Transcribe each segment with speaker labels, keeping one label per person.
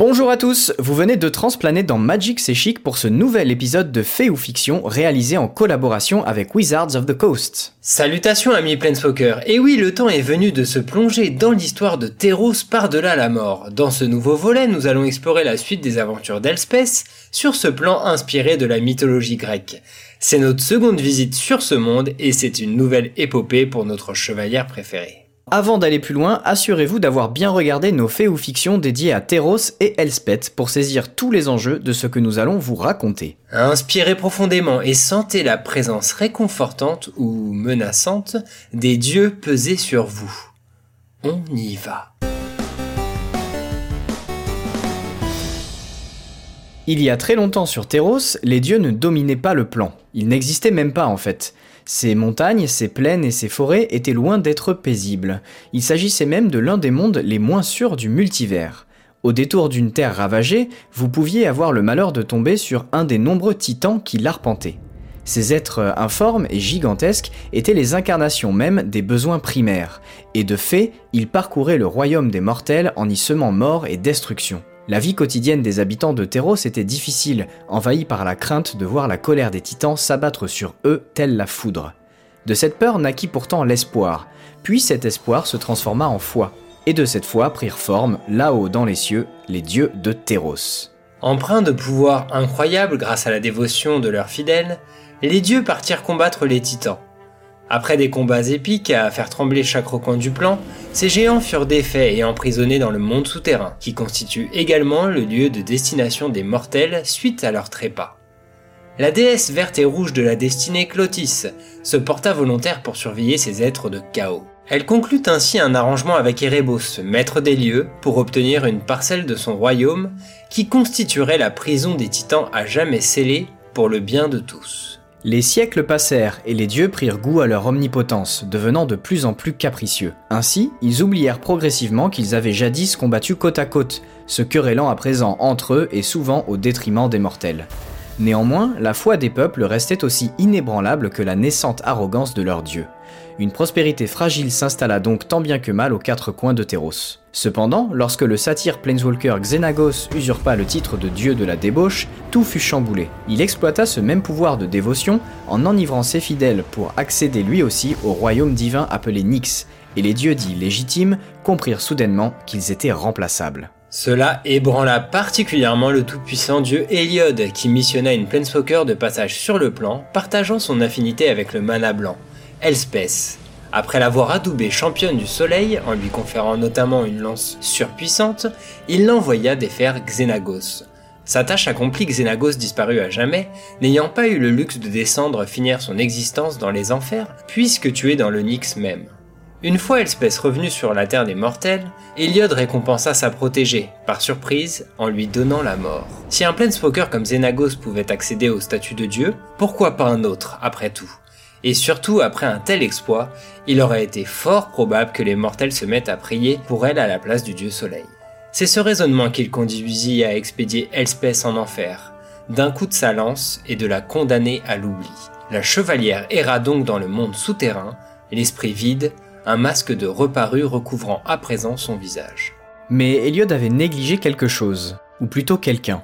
Speaker 1: Bonjour à tous, vous venez de transplaner dans Magic C'est Chic pour ce nouvel épisode de Fait ou Fiction réalisé en collaboration avec Wizards of the Coast.
Speaker 2: Salutations amis Planeswalker, et oui le temps est venu de se plonger dans l'histoire de Teros par-delà la mort. Dans ce nouveau volet, nous allons explorer la suite des aventures d'Elspeth sur ce plan inspiré de la mythologie grecque. C'est notre seconde visite sur ce monde et c'est une nouvelle épopée pour notre chevalière préférée.
Speaker 1: Avant d'aller plus loin, assurez-vous d'avoir bien regardé nos faits ou fictions dédiés à Teros et Elspeth pour saisir tous les enjeux de ce que nous allons vous raconter.
Speaker 2: Inspirez profondément et sentez la présence réconfortante ou menaçante des dieux peser sur vous. On y va.
Speaker 1: Il y a très longtemps sur Teros, les dieux ne dominaient pas le plan. Ils n'existaient même pas en fait. Ces montagnes, ces plaines et ces forêts étaient loin d'être paisibles. Il s'agissait même de l'un des mondes les moins sûrs du multivers. Au détour d'une terre ravagée, vous pouviez avoir le malheur de tomber sur un des nombreux titans qui l'arpentaient. Ces êtres informes et gigantesques étaient les incarnations même des besoins primaires, et de fait, ils parcouraient le royaume des mortels en y semant mort et destruction. La vie quotidienne des habitants de Terros était difficile, envahie par la crainte de voir la colère des titans s'abattre sur eux telle la foudre. De cette peur naquit pourtant l'espoir, puis cet espoir se transforma en foi, et de cette foi prirent forme, là-haut dans les cieux, les dieux de Terros.
Speaker 2: Empreints de pouvoirs incroyables grâce à la dévotion de leurs fidèles, les dieux partirent combattre les titans. Après des combats épiques à faire trembler chaque recoin du plan, ces géants furent défaits et emprisonnés dans le monde souterrain, qui constitue également le lieu de destination des mortels suite à leur trépas. La déesse verte et rouge de la destinée Clotis se porta volontaire pour surveiller ces êtres de chaos. Elle conclut ainsi un arrangement avec Erebos, maître des lieux, pour obtenir une parcelle de son royaume qui constituerait la prison des titans à jamais scellée pour le bien de tous.
Speaker 1: Les siècles passèrent et les dieux prirent goût à leur omnipotence, devenant de plus en plus capricieux. Ainsi, ils oublièrent progressivement qu'ils avaient jadis combattu côte à côte, se querellant à présent entre eux et souvent au détriment des mortels. Néanmoins, la foi des peuples restait aussi inébranlable que la naissante arrogance de leurs dieux. Une prospérité fragile s'installa donc tant bien que mal aux quatre coins de Terros. Cependant, lorsque le satyre Planeswalker Xenagos usurpa le titre de dieu de la débauche, tout fut chamboulé. Il exploita ce même pouvoir de dévotion en enivrant ses fidèles pour accéder lui aussi au royaume divin appelé Nyx, et les dieux dits légitimes comprirent soudainement qu'ils étaient remplaçables.
Speaker 2: Cela ébranla particulièrement le tout-puissant dieu Heliod, qui missionna une Planeswalker de passage sur le plan, partageant son affinité avec le mana blanc. Elspeth. Après l'avoir adoubée championne du soleil, en lui conférant notamment une lance surpuissante, il l'envoya défaire Xenagos. Sa tâche accomplie, Xenagos disparut à jamais, n'ayant pas eu le luxe de descendre finir son existence dans les enfers, puisque tué dans le Nyx même. Une fois Elspeth revenue sur la terre des mortels, Eliod récompensa sa protégée, par surprise, en lui donnant la mort. Si un Planeswalker comme Xenagos pouvait accéder au statut de dieu, pourquoi pas un autre, après tout? Et surtout, après un tel exploit, il aurait été fort probable que les mortels se mettent à prier pour elle à la place du dieu soleil. C'est ce raisonnement qui le conduisit à expédier Elspeth en enfer, d'un coup de sa lance et de la condamner à l'oubli. La chevalière erra donc dans le monde souterrain, l'esprit vide, un masque de reparu recouvrant à présent son visage.
Speaker 1: Mais Eliod avait négligé quelque chose, ou plutôt quelqu'un.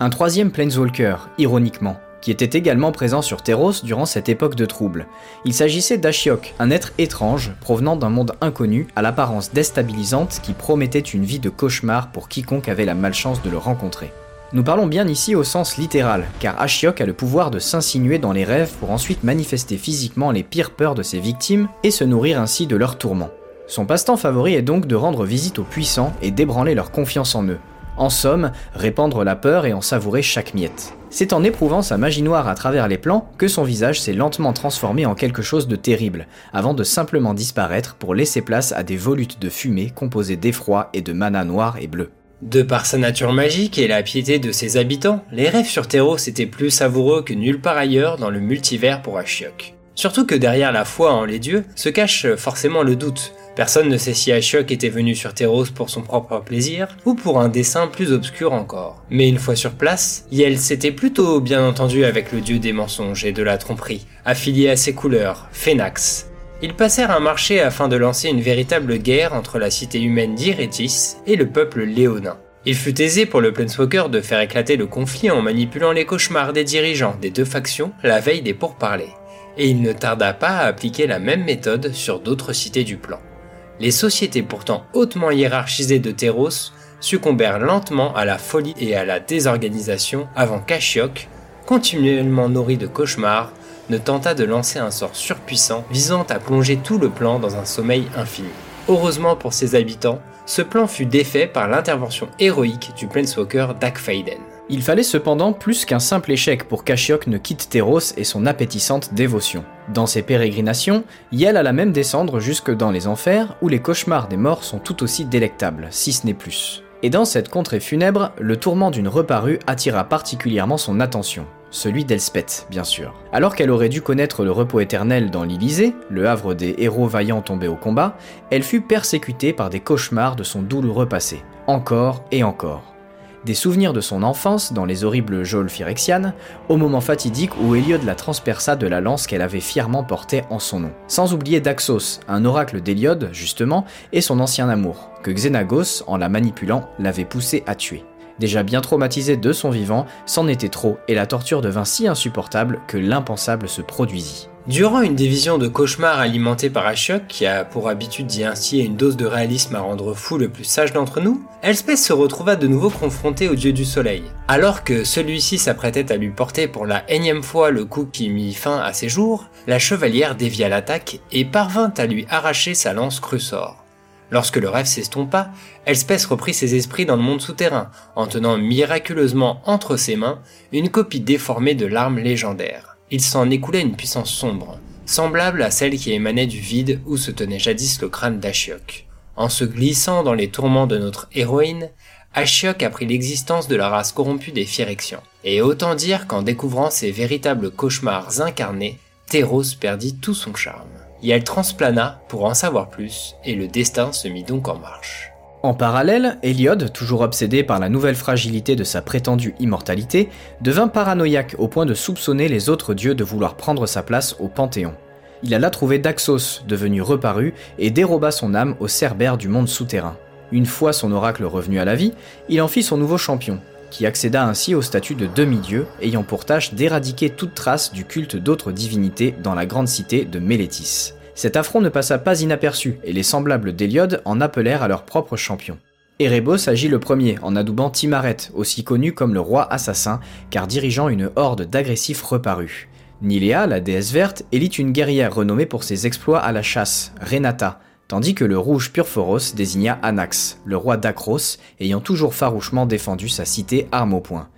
Speaker 1: Un troisième Planeswalker, ironiquement qui était également présent sur Terros durant cette époque de trouble. Il s'agissait d'Ashiok, un être étrange provenant d'un monde inconnu à l'apparence déstabilisante qui promettait une vie de cauchemar pour quiconque avait la malchance de le rencontrer. Nous parlons bien ici au sens littéral, car Ashiok a le pouvoir de s'insinuer dans les rêves pour ensuite manifester physiquement les pires peurs de ses victimes et se nourrir ainsi de leurs tourments. Son passe-temps favori est donc de rendre visite aux puissants et d'ébranler leur confiance en eux. En somme, répandre la peur et en savourer chaque miette. C'est en éprouvant sa magie noire à travers les plans que son visage s'est lentement transformé en quelque chose de terrible, avant de simplement disparaître pour laisser place à des volutes de fumée composées d'effroi et de mana noir et bleu.
Speaker 2: De par sa nature magique et la piété de ses habitants, les rêves sur Terros étaient plus savoureux que nulle part ailleurs dans le multivers pour Ashiok. Surtout que derrière la foi en les dieux se cache forcément le doute, Personne ne sait si Ashiok était venu sur Terros pour son propre plaisir ou pour un dessein plus obscur encore. Mais une fois sur place, Yel s'était plutôt bien entendu avec le dieu des mensonges et de la tromperie, affilié à ses couleurs, Phénax. Ils passèrent un marché afin de lancer une véritable guerre entre la cité humaine d'Iretis et le peuple léonin. Il fut aisé pour le Planeswalker de faire éclater le conflit en manipulant les cauchemars des dirigeants des deux factions la veille des pourparlers, et il ne tarda pas à appliquer la même méthode sur d'autres cités du plan. Les sociétés pourtant hautement hiérarchisées de Terros succombèrent lentement à la folie et à la désorganisation avant qu'Ashiok, continuellement nourri de cauchemars, ne tenta de lancer un sort surpuissant visant à plonger tout le plan dans un sommeil infini. Heureusement pour ses habitants, ce plan fut défait par l'intervention héroïque du Planeswalker Dak.
Speaker 1: Il fallait cependant plus qu'un simple échec pour qu'Ashiok ne quitte Terros et son appétissante dévotion. Dans ses pérégrinations, Yel alla même descendre jusque dans les enfers où les cauchemars des morts sont tout aussi délectables, si ce n'est plus. Et dans cette contrée funèbre, le tourment d'une reparue attira particulièrement son attention. Celui d'Elspeth, bien sûr. Alors qu'elle aurait dû connaître le repos éternel dans l'Élysée, le havre des héros vaillants tombés au combat, elle fut persécutée par des cauchemars de son douloureux passé, encore et encore des souvenirs de son enfance dans les horribles geôles phyrexianes, au moment fatidique où Héliode la transperça de la lance qu'elle avait fièrement portée en son nom. Sans oublier Daxos, un oracle d'Héliode, justement, et son ancien amour, que Xenagos, en la manipulant, l'avait poussé à tuer. Déjà bien traumatisé de son vivant, c'en était trop, et la torture devint si insupportable que l'impensable se produisit.
Speaker 2: Durant une division de cauchemars alimentée par Ashok, qui a pour habitude d'y instiller une dose de réalisme à rendre fou le plus sage d'entre nous, Elspeth se retrouva de nouveau confrontée au dieu du soleil. Alors que celui-ci s'apprêtait à lui porter pour la énième fois le coup qui mit fin à ses jours, la chevalière dévia l'attaque et parvint à lui arracher sa lance Crussor. Lorsque le rêve s'estompa, Elspeth reprit ses esprits dans le monde souterrain, en tenant miraculeusement entre ses mains une copie déformée de l'arme légendaire il s'en écoulait une puissance sombre, semblable à celle qui émanait du vide où se tenait jadis le crâne d'Ashiok. En se glissant dans les tourments de notre héroïne, Ashiok apprit l'existence de la race corrompue des Phyrexians. Et autant dire qu'en découvrant ces véritables cauchemars incarnés, Théros perdit tout son charme. Et elle transplana pour en savoir plus, et le destin se mit donc en marche.
Speaker 1: En parallèle, Héliode, toujours obsédé par la nouvelle fragilité de sa prétendue immortalité, devint paranoïaque au point de soupçonner les autres dieux de vouloir prendre sa place au Panthéon. Il alla trouver Daxos, devenu reparu, et déroba son âme au cerbère du monde souterrain. Une fois son oracle revenu à la vie, il en fit son nouveau champion, qui accéda ainsi au statut de demi-dieu, ayant pour tâche d'éradiquer toute trace du culte d'autres divinités dans la grande cité de Mélétis. Cet affront ne passa pas inaperçu, et les semblables d'Héliode en appelèrent à leur propre champion. Erebos agit le premier en adoubant Timaret, aussi connu comme le roi assassin, car dirigeant une horde d'agressifs reparus. Nilea, la déesse verte, élit une guerrière renommée pour ses exploits à la chasse, Renata, tandis que le rouge Purphoros désigna Anax, le roi d'Acros, ayant toujours farouchement défendu sa cité arme au poing.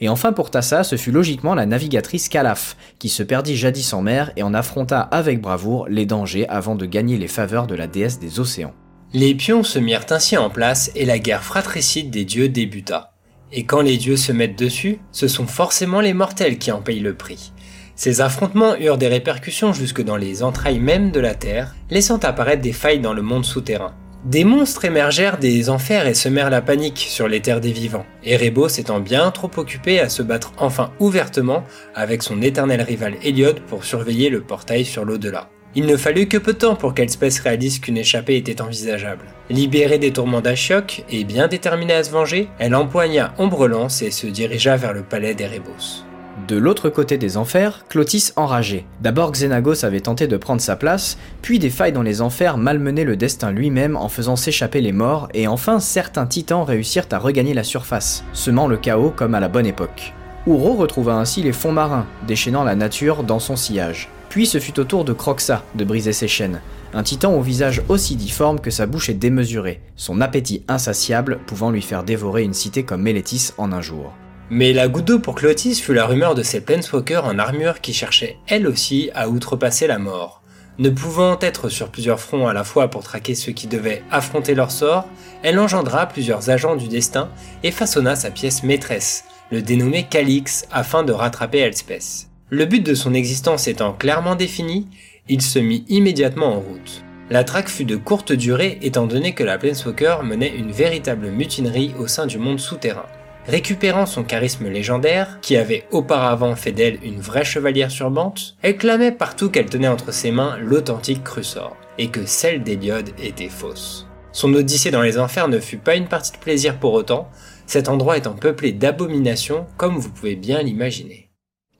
Speaker 1: Et enfin pour Tassa, ce fut logiquement la navigatrice Calaf, qui se perdit jadis en mer et en affronta avec bravoure les dangers avant de gagner les faveurs de la déesse des océans.
Speaker 2: Les pions se mirent ainsi en place et la guerre fratricide des dieux débuta. Et quand les dieux se mettent dessus, ce sont forcément les mortels qui en payent le prix. Ces affrontements eurent des répercussions jusque dans les entrailles même de la Terre, laissant apparaître des failles dans le monde souterrain. Des monstres émergèrent des enfers et semèrent la panique sur les terres des vivants, Erebos étant bien trop occupé à se battre enfin ouvertement avec son éternel rival Eliod pour surveiller le portail sur l'au-delà. Il ne fallut que peu de temps pour qu'Elspeth réalise qu'une échappée était envisageable. Libérée des tourments d'Ashiok et bien déterminée à se venger, elle empoigna Ombrelance et se dirigea vers le palais d'Erebos.
Speaker 1: De l'autre côté des enfers, Clotis enrageait. D'abord Xenagos avait tenté de prendre sa place, puis des failles dans les enfers malmenaient le destin lui-même en faisant s'échapper les morts, et enfin certains titans réussirent à regagner la surface, semant le chaos comme à la bonne époque. Ouro retrouva ainsi les fonds marins, déchaînant la nature dans son sillage. Puis ce fut au tour de Croxa de briser ses chaînes, un titan au visage aussi difforme que sa bouche est démesurée, son appétit insatiable pouvant lui faire dévorer une cité comme Mélétis en un jour.
Speaker 2: Mais la goutte d'eau pour Clotis fut la rumeur de ces Planeswalkers en armure qui cherchaient elle aussi à outrepasser la mort. Ne pouvant être sur plusieurs fronts à la fois pour traquer ceux qui devaient affronter leur sort, elle engendra plusieurs agents du destin et façonna sa pièce maîtresse, le dénommé Calix, afin de rattraper Elspeth. Le but de son existence étant clairement défini, il se mit immédiatement en route. La traque fut de courte durée étant donné que la Planeswalker menait une véritable mutinerie au sein du monde souterrain. Récupérant son charisme légendaire, qui avait auparavant fait d'elle une vraie chevalière surbante, elle clamait partout qu'elle tenait entre ses mains l'authentique Crussor, et que celle d'Héliode était fausse. Son odyssée dans les enfers ne fut pas une partie de plaisir pour autant, cet endroit étant peuplé d'abominations comme vous pouvez bien l'imaginer.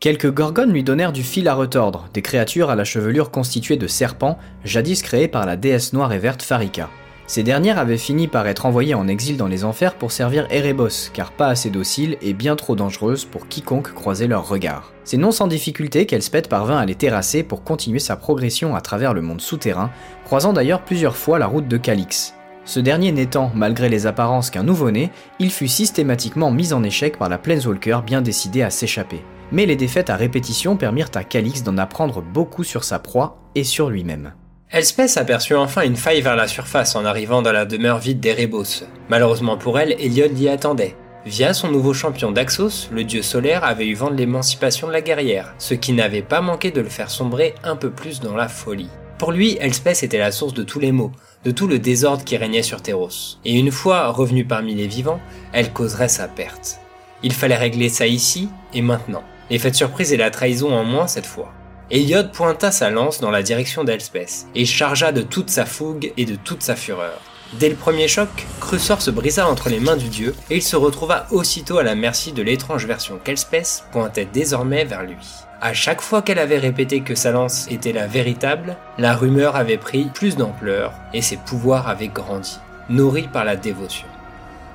Speaker 1: Quelques gorgones lui donnèrent du fil à retordre, des créatures à la chevelure constituée de serpents, jadis créées par la déesse noire et verte Farika. Ces dernières avaient fini par être envoyées en exil dans les enfers pour servir Erebos, car pas assez docile et bien trop dangereuse pour quiconque croisait leur regard. C'est non sans difficulté qu'Elspeth parvint à les terrasser pour continuer sa progression à travers le monde souterrain, croisant d'ailleurs plusieurs fois la route de Calix. Ce dernier n'étant, malgré les apparences, qu'un nouveau-né, il fut systématiquement mis en échec par la Planeswalker bien décidée à s'échapper. Mais les défaites à répétition permirent à Calix d'en apprendre beaucoup sur sa proie et sur lui-même.
Speaker 2: Elspeth aperçut enfin une faille vers la surface en arrivant dans la demeure vide d'Erebos. Malheureusement pour elle, Eliod l'y attendait. Via son nouveau champion Daxos, le dieu solaire avait eu vent de l'émancipation de la guerrière, ce qui n'avait pas manqué de le faire sombrer un peu plus dans la folie. Pour lui, Elspeth était la source de tous les maux, de tout le désordre qui régnait sur Terros. Et une fois revenue parmi les vivants, elle causerait sa perte. Il fallait régler ça ici et maintenant. L'effet de surprise et la trahison en moins cette fois. Eliod pointa sa lance dans la direction d'Elspeth et chargea de toute sa fougue et de toute sa fureur. Dès le premier choc, Crussor se brisa entre les mains du dieu et il se retrouva aussitôt à la merci de l'étrange version qu'Elspeth pointait désormais vers lui. À chaque fois qu'elle avait répété que sa lance était la véritable, la rumeur avait pris plus d'ampleur et ses pouvoirs avaient grandi, nourris par la dévotion.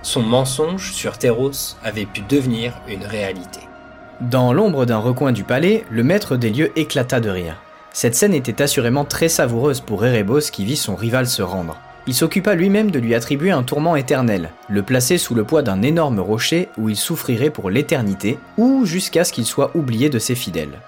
Speaker 2: Son mensonge sur Terros avait pu devenir une réalité.
Speaker 1: Dans l'ombre d'un recoin du palais, le maître des lieux éclata de rire. Cette scène était assurément très savoureuse pour Erebos qui vit son rival se rendre. Il s'occupa lui-même de lui attribuer un tourment éternel, le placer sous le poids d'un énorme rocher où il souffrirait pour l'éternité, ou jusqu'à ce qu'il soit oublié de ses fidèles.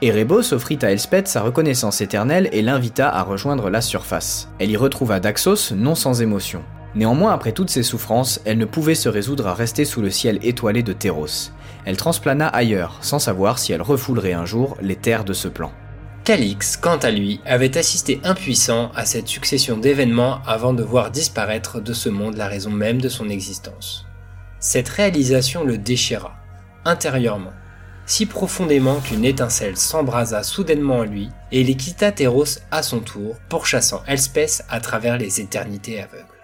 Speaker 1: Erebos offrit à Elspeth sa reconnaissance éternelle et l'invita à rejoindre la surface. Elle y retrouva Daxos non sans émotion. Néanmoins, après toutes ces souffrances, elle ne pouvait se résoudre à rester sous le ciel étoilé de Terros. Elle transplana ailleurs, sans savoir si elle refoulerait un jour les terres de ce plan.
Speaker 2: Calix, quant à lui, avait assisté impuissant à cette succession d'événements avant de voir disparaître de ce monde la raison même de son existence. Cette réalisation le déchira, intérieurement, si profondément qu'une étincelle s'embrasa soudainement en lui et il quitta Terros à son tour, pourchassant Elspeth à travers les éternités aveugles.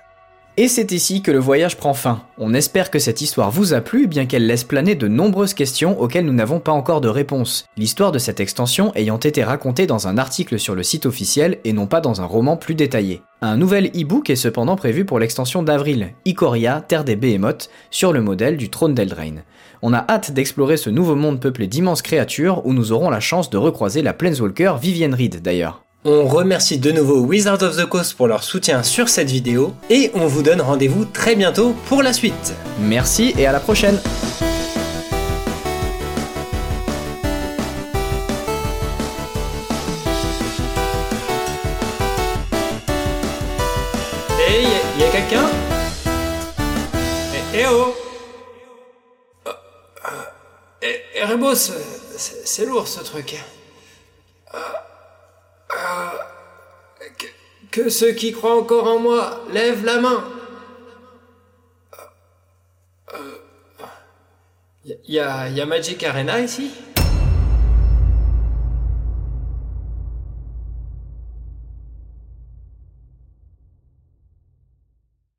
Speaker 1: Et c'est ici que le voyage prend fin. On espère que cette histoire vous a plu, bien qu'elle laisse planer de nombreuses questions auxquelles nous n'avons pas encore de réponse. L'histoire de cette extension ayant été racontée dans un article sur le site officiel et non pas dans un roman plus détaillé. Un nouvel e-book est cependant prévu pour l'extension d'avril, Ikoria, Terre des Behemoths, sur le modèle du trône d'Eldraine. On a hâte d'explorer ce nouveau monde peuplé d'immenses créatures où nous aurons la chance de recroiser la Planeswalker Vivienne Reed d'ailleurs.
Speaker 2: On remercie de nouveau Wizards of the Coast pour leur soutien sur cette vidéo et on vous donne rendez-vous très bientôt pour la suite.
Speaker 1: Merci et à la prochaine
Speaker 2: Hey, y a, quelqu'un? Eh, eh oh Eh, Erebos, c'est lourd ce truc. Que ceux qui croient encore en moi lèvent la main. Il y, a, y a Magic Arena ici?